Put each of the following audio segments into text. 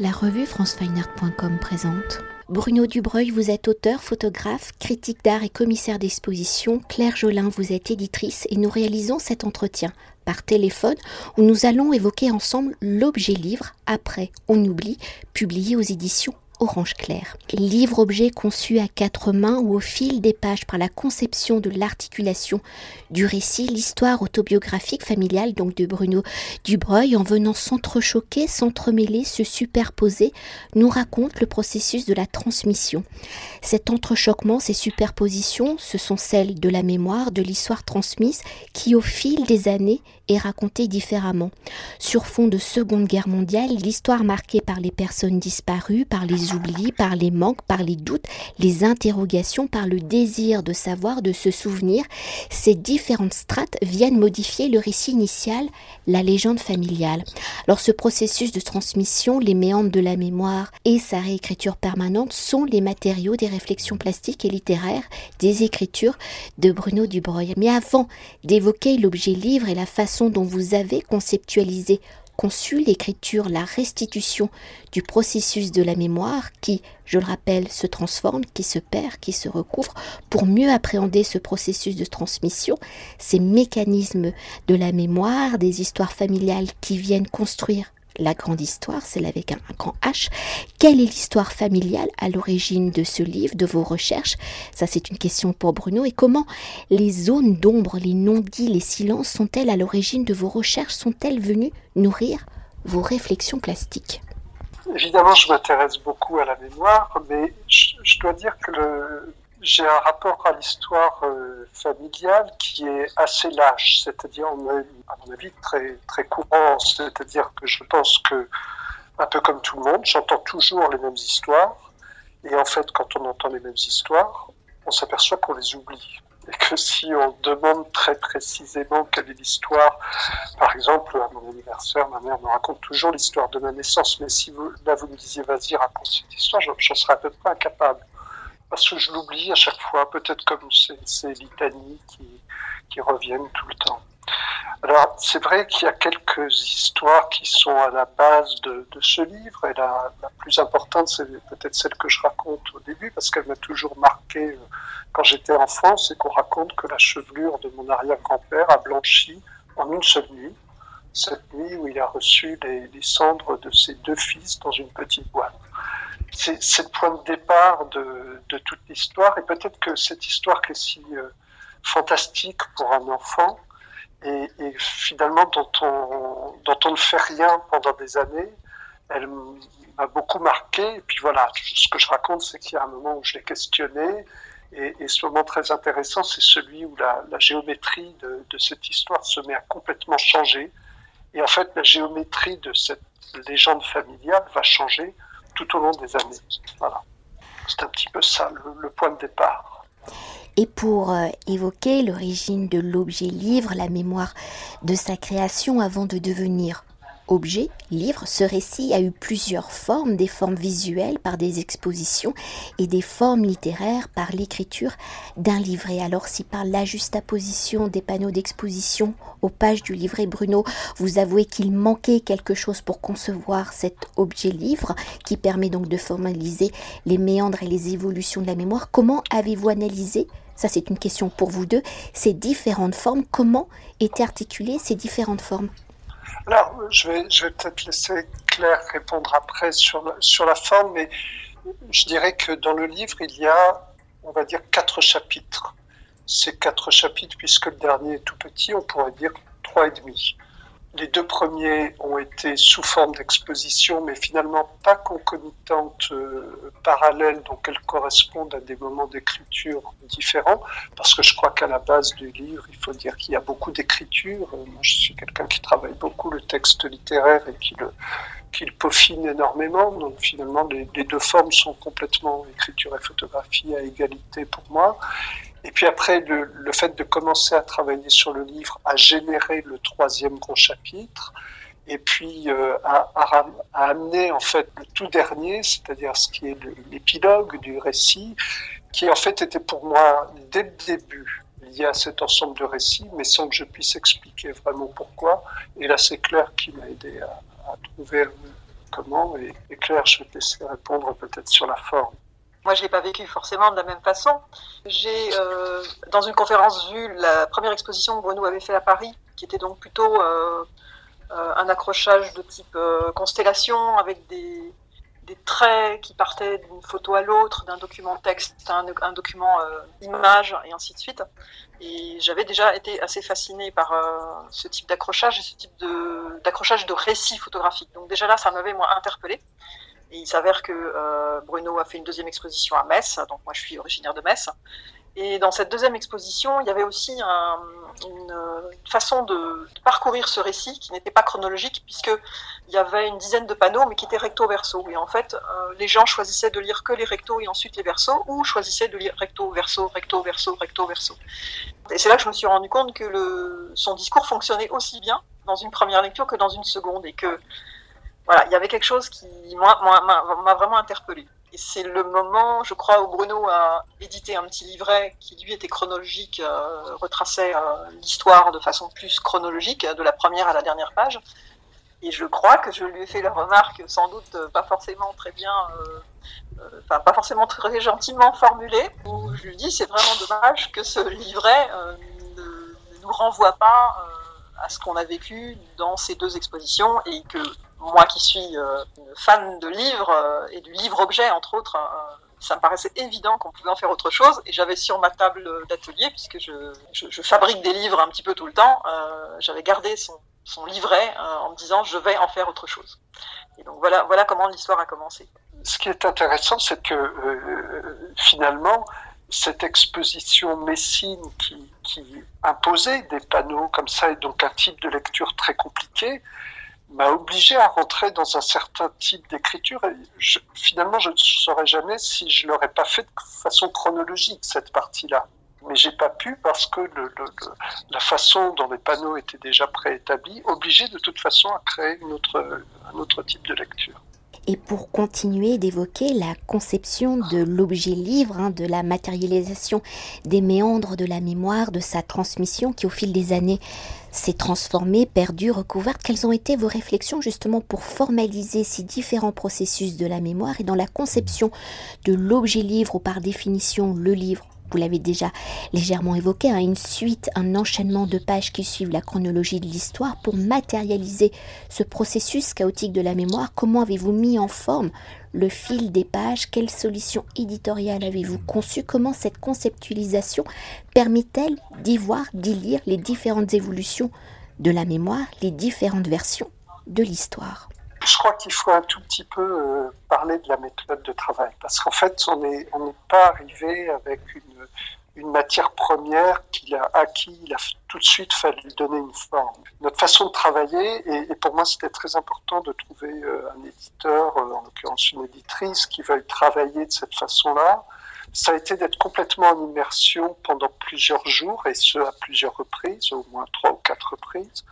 La revue francefineart.com présente. Bruno Dubreuil, vous êtes auteur, photographe, critique d'art et commissaire d'exposition. Claire Jolin, vous êtes éditrice et nous réalisons cet entretien par téléphone où nous allons évoquer ensemble l'objet livre après On oublie, publié aux éditions orange clair. Livre-objet conçu à quatre mains où au fil des pages par la conception de l'articulation du récit, l'histoire autobiographique familiale donc de Bruno Dubreuil en venant s'entrechoquer, s'entremêler, se superposer, nous raconte le processus de la transmission. Cet entrechoquement, ces superpositions, ce sont celles de la mémoire, de l'histoire transmise qui au fil des années est racontée différemment. Sur fond de Seconde Guerre mondiale, l'histoire marquée par les personnes disparues, par les oublis, par les manques, par les doutes, les interrogations, par le désir de savoir, de se souvenir, ces différentes strates viennent modifier le récit initial, la légende familiale. Alors ce processus de transmission, les méandres de la mémoire et sa réécriture permanente sont les matériaux des réflexions plastiques et littéraires des écritures de Bruno Dubreuil. Mais avant d'évoquer l'objet livre et la façon dont vous avez conceptualisé conçu l'écriture, la restitution du processus de la mémoire qui, je le rappelle, se transforme, qui se perd, qui se recouvre, pour mieux appréhender ce processus de transmission, ces mécanismes de la mémoire, des histoires familiales qui viennent construire la grande histoire, celle avec un, grand H. Quelle est l'histoire familiale à l'origine de ce livre, de vos recherches? Ça, c'est une question pour Bruno. Et comment les zones d'ombre, les non-dits, les silences sont-elles à l'origine de vos recherches? Sont-elles venues nourrir vos réflexions plastiques? Évidemment, je m'intéresse beaucoup à la mémoire, mais je dois dire que le, j'ai un rapport à l'histoire euh, familiale qui est assez lâche, c'est-à-dire, à mon avis, très, très courant. C'est-à-dire que je pense que, un peu comme tout le monde, j'entends toujours les mêmes histoires. Et en fait, quand on entend les mêmes histoires, on s'aperçoit qu'on les oublie. Et que si on demande très précisément quelle est l'histoire, par exemple, à mon anniversaire, ma mère me raconte toujours l'histoire de ma naissance. Mais si vous, là, vous me disiez, vas-y, raconte cette histoire, j'en serais à peu près incapable parce que je l'oublie à chaque fois, peut-être comme ces litanies qui, qui reviennent tout le temps. Alors, c'est vrai qu'il y a quelques histoires qui sont à la base de, ce livre, et la, plus importante, c'est peut-être celle que je raconte au début, parce qu'elle m'a toujours marqué euh, quand j'étais enfant, c'est qu'on raconte que la chevelure de mon arrière-grand-père a blanchi en une seule nuit, cette nuit où il a reçu les cendres de ses deux fils dans une petite boîte c'est le point de départ de, toute l'histoire. Et peut-être que cette histoire qui est si euh, fantastique pour un enfant, et, finalement dont on, dont on ne fait rien pendant des années, elle m'a beaucoup marqué. Et puis voilà, ce que je raconte, c'est qu'il y a un moment où je l'ai questionné. Et, ce moment très intéressant, c'est celui où la, géométrie de, cette histoire se met à complètement changer. Et en fait, la géométrie de cette légende familiale va changer tout au long des années. Voilà. C'est un petit peu ça le, point de départ. Et pour euh, évoquer l'origine de l'objet livre, la mémoire de sa création avant de devenir objet, livre, ce récit a eu plusieurs formes, des formes visuelles par des expositions et des formes littéraires par l'écriture d'un livret. Alors si par la juxtaposition des panneaux d'exposition aux pages du livret Bruno, vous avouez qu'il manquait quelque chose pour concevoir cet objet livre qui permet donc de formaliser les méandres et les évolutions de la mémoire, comment avez-vous analysé ça c'est une question pour vous deux, ces différentes formes, comment étaient articulées ces différentes formes? Alors, je vais, je vais peut-être laisser Claire répondre après sur la, sur la forme, mais je dirais que dans le livre, il y a, on va dire, quatre chapitres. Ces quatre chapitres, puisque le dernier est tout petit, on pourrait dire trois et demi. Les deux premiers ont été sous forme d'exposition, mais finalement pas concomitantes, euh, parallèles, donc elles correspondent à des moments d'écriture différents, parce que je crois qu'à la base du livre, il faut dire qu'il y a beaucoup d'écriture. Euh, moi, je suis quelqu'un qui travaille beaucoup le texte littéraire et qui le, qui le peaufine énormément. Donc finalement, les, deux formes sont complètement écriture et photographie à égalité pour moi. Et puis après, le, fait de commencer à travailler sur le livre a généré le troisième gros chapitre, et puis euh, amené en fait le tout dernier, c'est-à-dire ce qui est l'épilogue du récit, qui en fait était pour moi dès le début lié à cet ensemble de récits, mais sans que je puisse expliquer vraiment pourquoi. Et là, c'est Claire qui m'a aidé à, à trouver comment. Et, Claire, je vais te laisser répondre peut-être sur la forme. Moi, je l'ai pas vécu forcément de la même façon. J'ai, euh, dans une conférence, vu la première exposition que Bruno avait fait à Paris, qui était donc plutôt euh, euh, un accrochage de type constellation avec des, des traits qui partaient d'une photo à l'autre, d'un document texte à un, document euh, image, et ainsi de suite. Et j'avais déjà été assez fascinée par euh, ce type d'accrochage et ce type d'accrochage de, récit photographique. Donc déjà là, ça m'avait moi interpellée. Et il s'avère que euh, Bruno a fait une deuxième exposition à Metz, donc moi je suis originaire de Metz, et dans cette deuxième exposition, il y avait aussi une, façon de, parcourir ce récit qui n'était pas chronologique, puisqu'il y avait une dizaine de panneaux, mais qui étaient recto-verso. Et en fait, euh, les gens choisissaient de lire que les rectos et ensuite les versos, ou choisissaient de lire recto-verso, recto-verso, recto-verso. Et c'est là que je me suis rendu compte que son discours fonctionnait aussi bien dans une première lecture que dans une seconde, et que voilà, il y avait quelque chose qui m'a vraiment interpellé. Et c'est le moment, je crois, où Bruno a édité un petit livret qui, lui, était chronologique, euh, retraçait euh, l'histoire de façon plus chronologique, de la première à la dernière page. Et je crois que je lui ai fait la remarque, sans doute pas forcément très bien, euh, enfin pas forcément très gentiment formulée, où je lui dis c'est vraiment dommage que ce livret ne, ne, nous renvoie pas à ce qu'on a vécu dans ces deux expositions et que moi qui suis euh, fan de livres euh, et du livre-objet, entre autres, euh, ça me paraissait évident qu'on pouvait en faire autre chose. Et j'avais sur ma table d'atelier, puisque je, fabrique des livres un petit peu tout le temps, j'avais gardé son, son livret en me disant je vais en faire autre chose. Et donc voilà, voilà comment l'histoire a commencé. Ce qui est intéressant, c'est que finalement, cette exposition messine qui, qui imposait des panneaux comme ça et donc un type de lecture très compliqué, m'a obligé à rentrer dans un certain type d'écriture. Finalement, je ne saurais jamais si je l'aurais pas fait de façon chronologique, cette partie-là. Mais j'ai pas pu parce que la façon dont les panneaux étaient déjà préétablis obligeait de toute façon à créer un autre type de lecture et pour continuer d'évoquer la conception de l'objet livre, hein, de la matérialisation des méandres de la mémoire, de sa transmission qui au fil des années s'est transformée, perdue, recouverte. Quelles ont été vos réflexions justement pour formaliser ces différents processus de la mémoire et dans la conception de l'objet livre ou par définition le livre? Vous l'avez déjà légèrement évoqué, hein, une suite, un enchaînement de pages qui suivent la chronologie de l'histoire pour matérialiser ce processus chaotique de la mémoire. Comment avez-vous mis en forme le fil des pages. Quelle solution éditoriale avez-vous conçue? Comment cette conceptualisation permet-elle d'y voir, d'y lire les différentes évolutions de la mémoire, les différentes versions de l'histoire? Je crois qu'il faut un tout petit peu euh, parler de la méthode de travail, parce qu'en fait, on n'est pas arrivé avec une, une matière première qu'il a acquis, il a tout de suite fallu lui donner une forme. Notre façon de travailler, et, pour moi c'était très important de trouver euh, un éditeur, euh, en l'occurrence une éditrice, qui veuille travailler de cette façon-là, ça a été d'être complètement en immersion pendant plusieurs jours, et ce à plusieurs reprises, au moins trois ou quatre reprises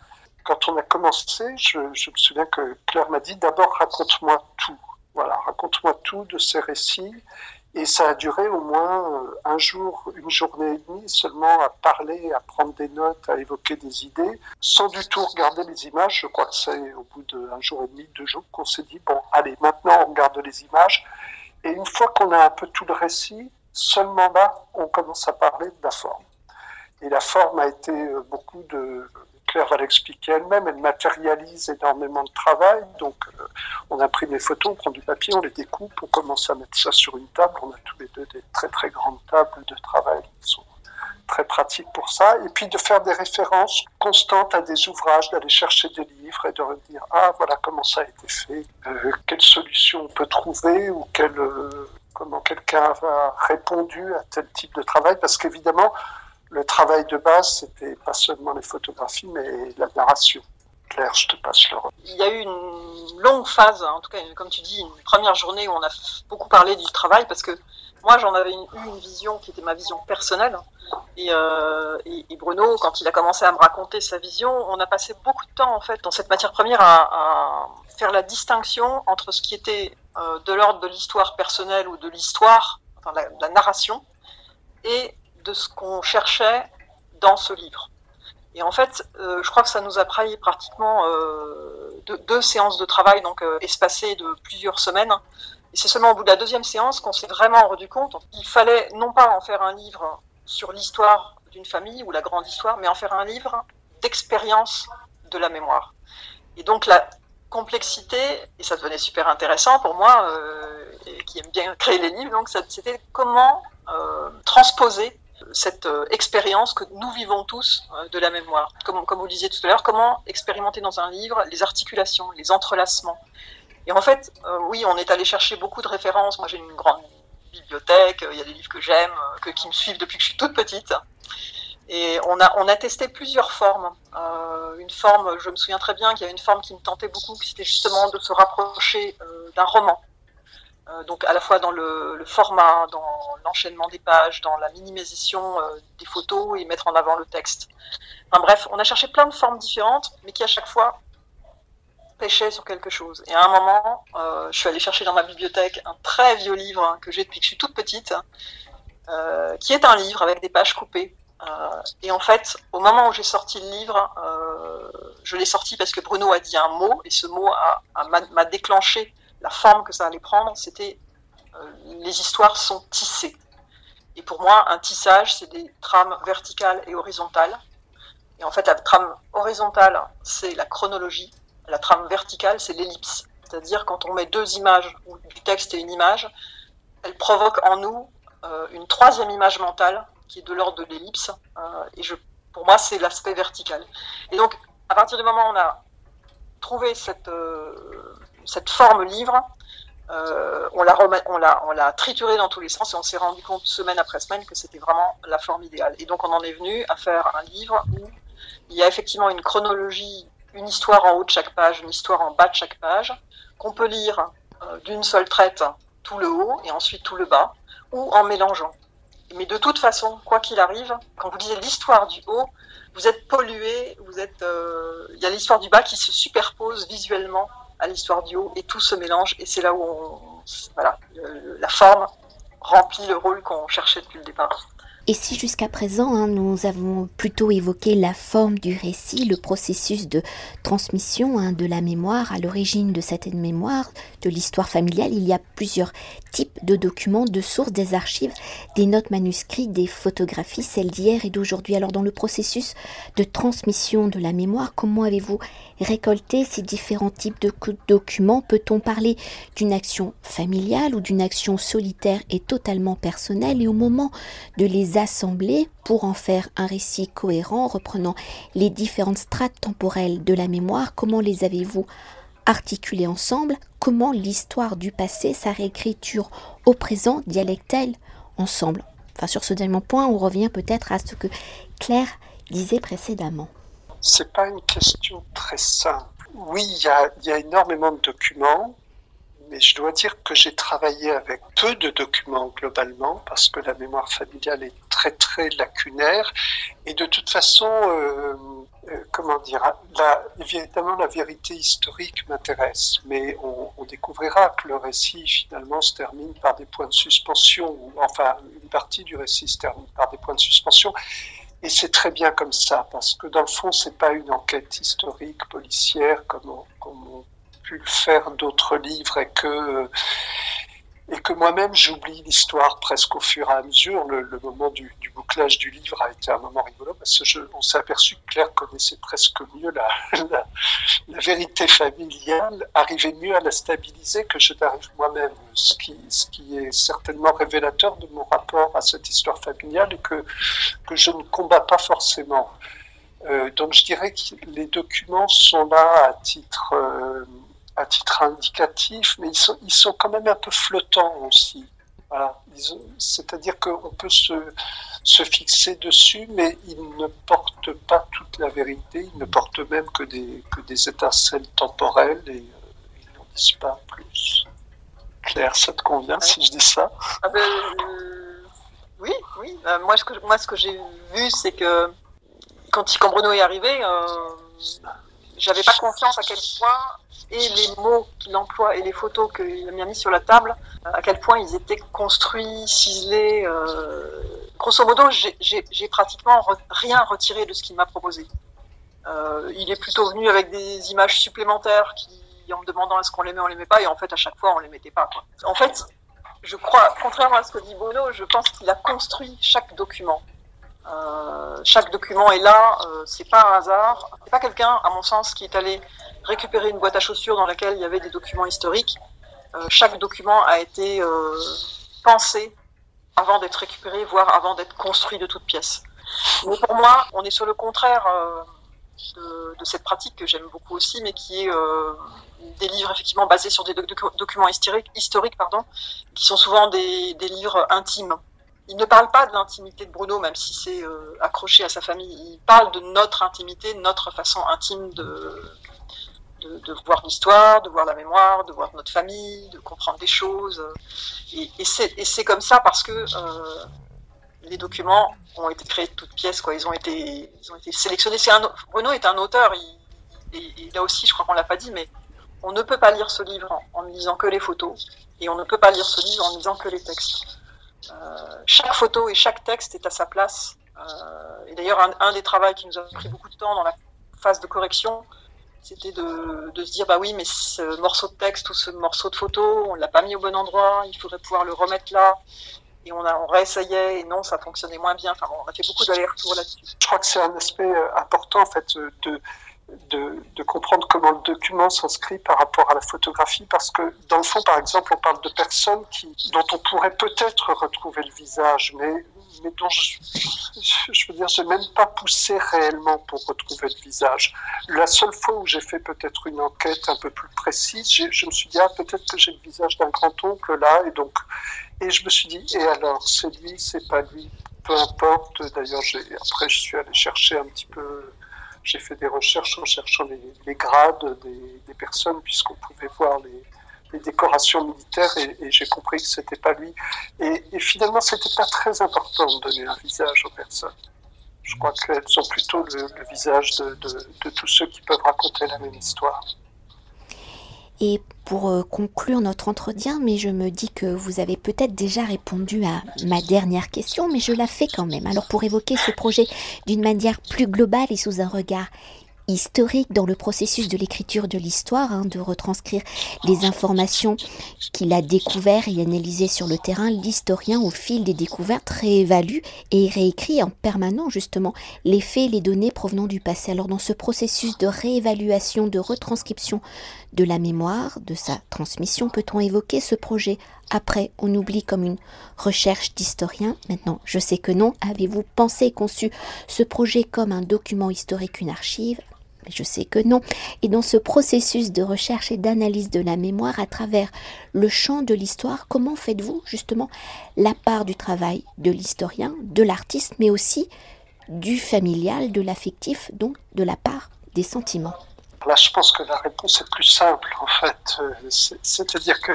quand on a commencé, je, me souviens que Claire m'a dit d'abord raconte-moi tout. Voilà, raconte-moi tout de ces récits. Et ça a duré au moins euh, un jour, une journée et demie seulement à parler, à prendre des notes, à évoquer des idées, sans du tout regarder les images. Je crois que c'est au bout d'un jour et demi, deux jours qu'on s'est dit, bon, allez, maintenant on regarde les images. Et une fois qu'on a un peu tout le récit, seulement là, on commence à parler de la forme. Et la forme a été euh, beaucoup de Claire va l'expliquer elle-même, elle matérialise énormément de travail. Donc, euh, on imprime les photos, on prend du papier, on les découpe, on commence à mettre ça sur une table. On a tous les deux des très très grandes tables de travail qui sont très pratiques pour ça. Et puis de faire des références constantes à des ouvrages, d'aller chercher des livres et de redire ah voilà comment ça a été fait, euh, quelle solution on peut trouver ou quel, euh, comment quelqu'un a répondu à tel type de travail. Parce qu'évidemment, le travail de base, c'était pas seulement les photographies, mais la narration. Claire, je te passe le Il y a eu une longue phase, en tout cas, comme tu dis, une première journée où on a beaucoup parlé du travail, parce que moi, j'en avais eu une vision qui était ma vision personnelle. Euh, et, Bruno, quand il a commencé à me raconter sa vision, on a passé beaucoup de temps, en fait, dans cette matière première à, faire la distinction entre ce qui était euh, de l'ordre de l'histoire personnelle ou de l'histoire, enfin, la, la narration, et de ce qu'on cherchait dans ce livre. Et en fait, je crois que ça nous a pris pratiquement deux, séances de travail, donc espacées de plusieurs semaines. Et c'est seulement au bout de la deuxième séance qu'on s'est vraiment rendu compte qu'il fallait non pas en faire un livre sur l'histoire d'une famille ou la grande histoire, mais en faire un livre d'expérience de la mémoire. Et donc la complexité, et ça devenait super intéressant pour moi, euh, qui aime bien créer les livres, donc c'était comment euh, transposer cette euh, expérience que nous vivons tous de la mémoire. Comme, vous disiez tout à l'heure, comment expérimenter dans un livre les articulations, les entrelacements? Et en fait, oui, on est allé chercher beaucoup de références. Moi, j'ai une grande bibliothèque, il y a des livres que j'aime, que, qui me suivent depuis que je suis toute petite. Et on a, on a testé plusieurs formes. Euh, une forme, je me souviens très bien qu'il y avait une forme qui me tentait beaucoup, qui c'était justement de se rapprocher euh, d'un roman. Euh, donc à la fois dans le, format, dans l'enchaînement des pages, dans la minimisation euh, des photos et mettre en avant le texte. Bref, on a cherché plein de formes différentes, mais qui à chaque fois pêchaient sur quelque chose. Et à un moment, euh, je suis allée chercher dans ma bibliothèque un très vieux livre hein, que j'ai depuis que je suis toute petite, qui est un livre avec des pages coupées et en fait, au moment où j'ai sorti le livre, je l'ai sorti parce que Bruno a dit un mot, et ce mot m'a déclenché la forme que ça allait prendre. C'était euh, les histoires sont tissées. Et pour moi, un tissage, c'est des trames verticales et horizontales. Et en fait, la trame horizontale, c'est la chronologie. La trame verticale, c'est l'ellipse. C'est-à-dire quand on met deux images, ou du texte et une image, elle provoque en nous une troisième image mentale qui est de l'ordre de l'ellipse. Euh, et je, pour moi, c'est l'aspect vertical. Et donc, à partir du moment où on a trouvé cette, euh, cette forme livre, euh, on l'a on l'a trituré dans tous les sens et on s'est rendu compte semaine après semaine que c'était vraiment la forme idéale. Et donc on en est venu à faire un livre où il y a effectivement une chronologie, une histoire en haut de chaque page, une histoire en bas de chaque page, qu'on peut lire d'une seule traite tout le haut et ensuite tout le bas, ou en mélangeant. Mais de toute façon, quoi qu'il arrive, quand vous lisez l'histoire du haut, vous êtes pollué, vous êtes, euh, il y a l'histoire du bas qui se superpose visuellement à l'histoire du et tout se mélange et c'est là où on, voilà, la forme remplit le rôle qu'on cherchait depuis le départ. Et si jusqu'à présent, hein, nous avons plutôt évoqué la forme du récit, le processus de transmission hein, de la mémoire, à l'origine de cette mémoire, de l'histoire familiale, il y a plusieurs types de documents, de sources, des archives, des notes manuscrites, des photographies, celles d'hier et d'aujourd'hui. Alors dans le processus de transmission de la mémoire, comment avez-vous récolté ces différents types de documents? Peut-on parler d'une action familiale ou d'une action solitaire et totalement personnelle? Et au moment de les assembler pour en faire un récit cohérent reprenant les différentes strates temporelles de la mémoire. Comment les avez-vous articulées ensemble Comment l'histoire du passé, sa réécriture au présent dialecte-t-elle ensemble Enfin, sur ce dernier point, on revient peut-être à ce que Claire disait précédemment. C'est pas une question très simple. Oui, il y a énormément de documents mais je dois dire que j'ai travaillé avec peu de documents globalement parce que la mémoire familiale est très très lacunaire et de toute façon, euh, comment dire, la, évidemment la vérité historique m'intéresse, mais on, découvrira que le récit finalement se termine par des points de suspension, ou enfin une partie du récit se termine par des points de suspension. Et c'est très bien comme ça, parce que dans le fond, c'est pas une enquête historique, policière, comme on, comme pu faire d'autres livres et que et que moi-même j'oublie l'histoire presque au fur et à mesure. Le, moment du, bouclage du livre a été un moment rigolo parce qu'on s'est aperçu que Claire connaissait presque mieux la, vérité familiale, arrivait mieux à la stabiliser que je n'arrive moi-même, ce qui, est certainement révélateur de mon rapport à cette histoire familiale et que, que je ne combats pas forcément. Euh, donc je dirais que les documents sont là à titre... Euh, à titre indicatif, mais ils sont, ils sont quand même un peu flottants aussi. Voilà. C'est-à-dire qu'on peut se, se fixer dessus, mais ils ne portent pas toute la vérité, ils ne portent même que des, que des étincelles temporelles et euh, ils n'en disent pas plus. Claire, ça te convient si je dis ça? Ah ben, euh, Oui, oui. Euh, moi, ce que, moi, ce que j'ai vu, c'est que quand, Bruno est arrivé, j'avais pas confiance à quel point et les mots qu'il emploie et les photos qu'il a mis sur la table, à quel point ils étaient construits, ciselés. Euh... Grosso modo, j'ai pratiquement rien retiré de ce qu'il m'a proposé. il est plutôt venu avec des images supplémentaires qui, en me demandant est-ce qu'on les met, on les met pas, et en fait, à chaque fois, on les mettait pas. En fait, je crois, contrairement à ce que dit Bono, je pense qu'il a construit chaque document. Euh, chaque document est là, euh, c'est pas un hasard. C'est pas quelqu'un, à mon sens, qui est allé récupérer une boîte à chaussures dans laquelle il y avait des documents historiques. Euh, chaque document a été pensé avant d'être récupéré, voire avant d'être construit de toutes pièces. Mais pour moi, on est sur le contraire de, cette pratique que j'aime beaucoup aussi, mais qui est des livres effectivement basés sur des documents historiques, historiques pardon, qui sont souvent des, livres intimes. Il ne parle pas de l'intimité de Bruno, même si c'est euh, accroché à sa famille. Il parle de notre intimité, notre façon intime de, de, voir l'histoire, de voir la mémoire, de voir notre famille, de comprendre des choses. Et, c'est comme ça parce que euh, les documents ont été créés de toutes pièces. Quoi. Ils, ont été, ils ont été sélectionnés. Un, Bruno est un auteur. Et, là aussi, je crois qu'on l'a pas dit, mais on ne peut pas lire ce livre en, ne lisant que les photos et on ne peut pas lire ce livre en ne lisant que les textes. Euh, chaque photo et chaque texte est à sa place. Euh, et d'ailleurs, un, des travaux qui nous a pris beaucoup de temps dans la phase de correction, c'était de, se dire bah oui, mais ce morceau de texte ou ce morceau de photo, on l'a pas mis au bon endroit, il faudrait pouvoir le remettre là. Et on, réessayait et non, ça fonctionnait moins bien. Enfin, on a fait beaucoup d'allers-retours là-dessus. Je crois que c'est un aspect euh, important en fait de de, de, comprendre comment le document s'inscrit par rapport à la photographie, parce que dans le fond, par exemple, on parle de personnes qui, dont on pourrait peut-être retrouver le visage, mais, mais dont je, je veux dire, j'ai même pas poussé réellement pour retrouver le visage. La seule fois où j'ai fait peut-être une enquête un peu plus précise, je me suis dit, ah, peut-être que j'ai le visage d'un grand-oncle là, et donc, et je me suis dit, et alors, c'est lui, c'est pas lui, peu importe. D'ailleurs, après, je suis allé chercher un petit peu j'ai fait des recherches en cherchant les, grades des, personnes, puisqu'on pouvait voir les, décorations militaires, et, j'ai compris que c'était pas lui. Et, et finalement, c'était pas très important de donner un visage aux personnes. Je crois qu'elles ont plutôt le, visage de tous ceux qui peuvent raconter la même histoire. Et pour euh, conclure notre entretien, mais je me dis que vous avez peut-être déjà répondu à ma dernière question, mais je la fais quand même. Alors pour évoquer ce projet d'une manière plus globale et sous un regard historique dans le processus de l'écriture de l'histoire, hein, de retranscrire les informations qu'il a découvertes et analysées sur le terrain. L'historien, au fil des découvertes, réévalue et réécrit en permanent justement les faits et les données provenant du passé. Alors dans ce processus de réévaluation, de retranscription de la mémoire, de sa transmission, peut-on évoquer ce projet? Après on oublie comme une recherche d'historien Maintenant, je sais que non. Avez-vous pensé, conçu ce projet comme un document historique, une archive? Je sais que non. Et dans ce processus de recherche et d'analyse de la mémoire à travers le champ de l'histoire, comment faites-vous justement la part du travail de l'historien, de l'artiste, mais aussi du familial, de l'affectif, donc de la part des sentiments? Là, je pense que la réponse est plus simple, en fait. Euh, c'est-à-dire que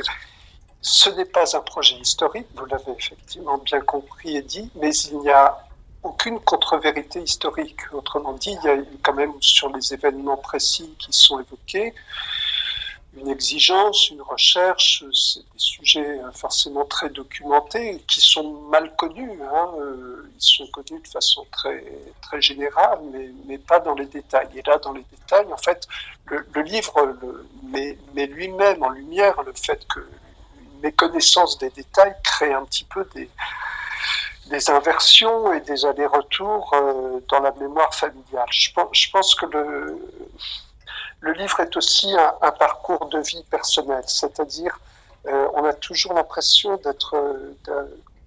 ce n'est pas un projet historique, vous l'avez effectivement bien compris et dit, mais il n'y a aucune contre-vérité historique. Autrement dit, il y a quand même sur les événements précis qui sont évoqués une exigence, une recherche, c'est des sujets forcément très documentés qui sont mal connus. Hein. Ils sont connus de façon très, très générale, mais, mais pas dans les détails. Et là, dans les détails, en fait, le, le livre le, met, met lui-même en lumière le fait que une méconnaissance des détails crée un petit peu des, des inversions et des allers-retours euh, dans la mémoire familiale. Je je pense que le, le, livre est aussi un, parcours de vie personnelle, c'est-à-dire euh, on a toujours l'impression d'être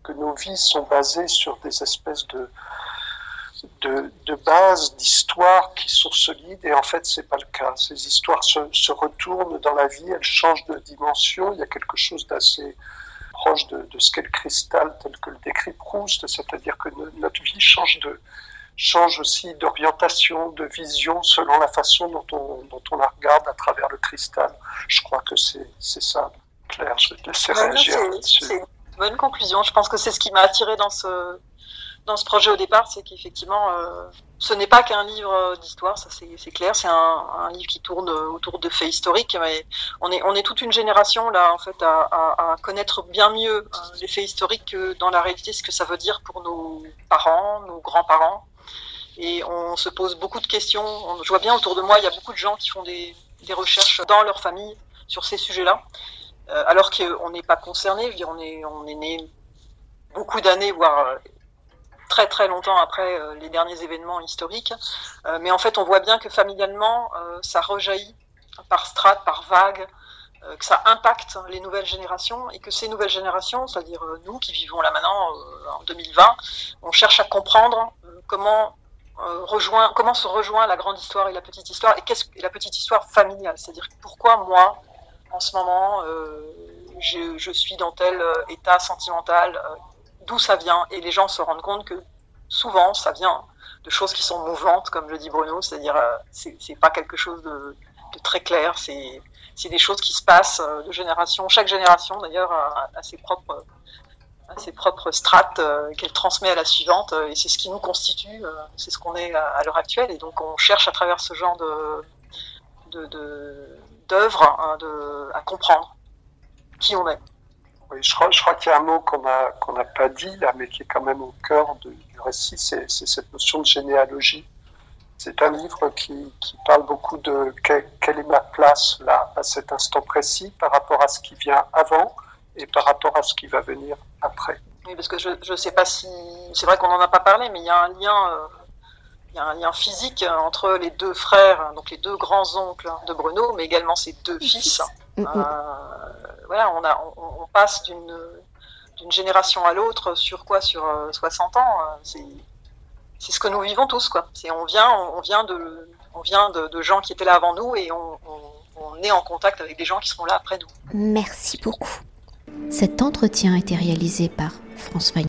que nos vies sont basées sur des espèces de de, bases d'histoires qui sont solides et en fait c'est pas le cas. Ces histoires se, se, retournent dans la vie, elles changent de dimension. Il y a quelque chose d'assez proche de, de ce qu'est le cristal tel que le décrit Proust, c'est-à-dire que notre vie change de change aussi d'orientation, de vision selon la façon dont on, dont on la regarde à travers le cristal. Je crois que c'est ça, Claire. Je vais te laisser réagir là-dessus. C'est une bonne conclusion. Je pense que c'est ce qui m'a attiré dans ce, dans ce projet au départ, c'est qu'effectivement, euh, ce n'est pas qu'un livre d'histoire, ça c'est clair, c'est un, un, livre qui tourne autour de faits historiques, mais on est, on est toute une génération là, en fait, à, à, à connaître bien mieux euh, les faits historiques que dans la réalité ce que ça veut dire pour nos parents, nos grands-parents. Et on se pose beaucoup de questions. Je vois bien autour de moi, il y a beaucoup de gens qui font des, recherches dans leur famille sur ces sujets-là, euh, alors qu'on n'est pas concerné. On est, né beaucoup d'années, voire très très longtemps après les derniers événements historiques. mais en fait, on voit bien que familialement, ça rejaillit par strate, par vague, euh, que ça impacte les nouvelles générations et que ces nouvelles générations, c'est-à-dire euh, nous qui vivons là maintenant euh, en 2020, on cherche à comprendre comment rejoint, comment se rejoint la grande histoire et la petite histoire et qu'est-ce la petite histoire familiale, c'est-à-dire pourquoi moi en ce moment je, je, suis dans tel état sentimental, d'où ça vient et les gens se rendent compte que souvent ça vient de choses qui sont mouvantes, comme le dit Bruno, c'est-à-dire c'est pas quelque chose de, très clair, c'est des choses qui se passent euh, de génération. Chaque génération, d'ailleurs, a, ses propres ses propres strates euh, qu'elle transmet à la suivante euh, et c'est ce qui nous constitue, c'est ce qu'on est à, l'heure actuelle et donc on cherche à travers ce genre de d'œuvres hein, à comprendre qui on est. Oui, je crois, je crois qu'il y a un mot qu'on n'a pas dit mais qui est quand même au cœur du récit, c'est cette notion de généalogie. C'est un livre qui, parle beaucoup de quelle est ma place là, à cet instant précis, par rapport à ce qui vient avant et par rapport à ce qui va venir après. Oui, parce que je ne sais pas si. C'est vrai qu'on n'en a pas parlé, mais il y a un lien. Euh, il y a un lien physique entre les deux frères, donc les deux grands-oncles de Bruno, mais également ses deux fils. Mm, mm. Euh, voilà, on, a, on, passe d'une génération à l'autre sur quoi? Sur 60 euh, ans. C'est c'est ce que nous vivons tous, quoi. C'est on vient, on, vient de, on vient de, gens qui étaient là avant nous et on, on, est en contact avec des gens qui seront là après nous. Merci beaucoup. Cet entretien a été réalisé par François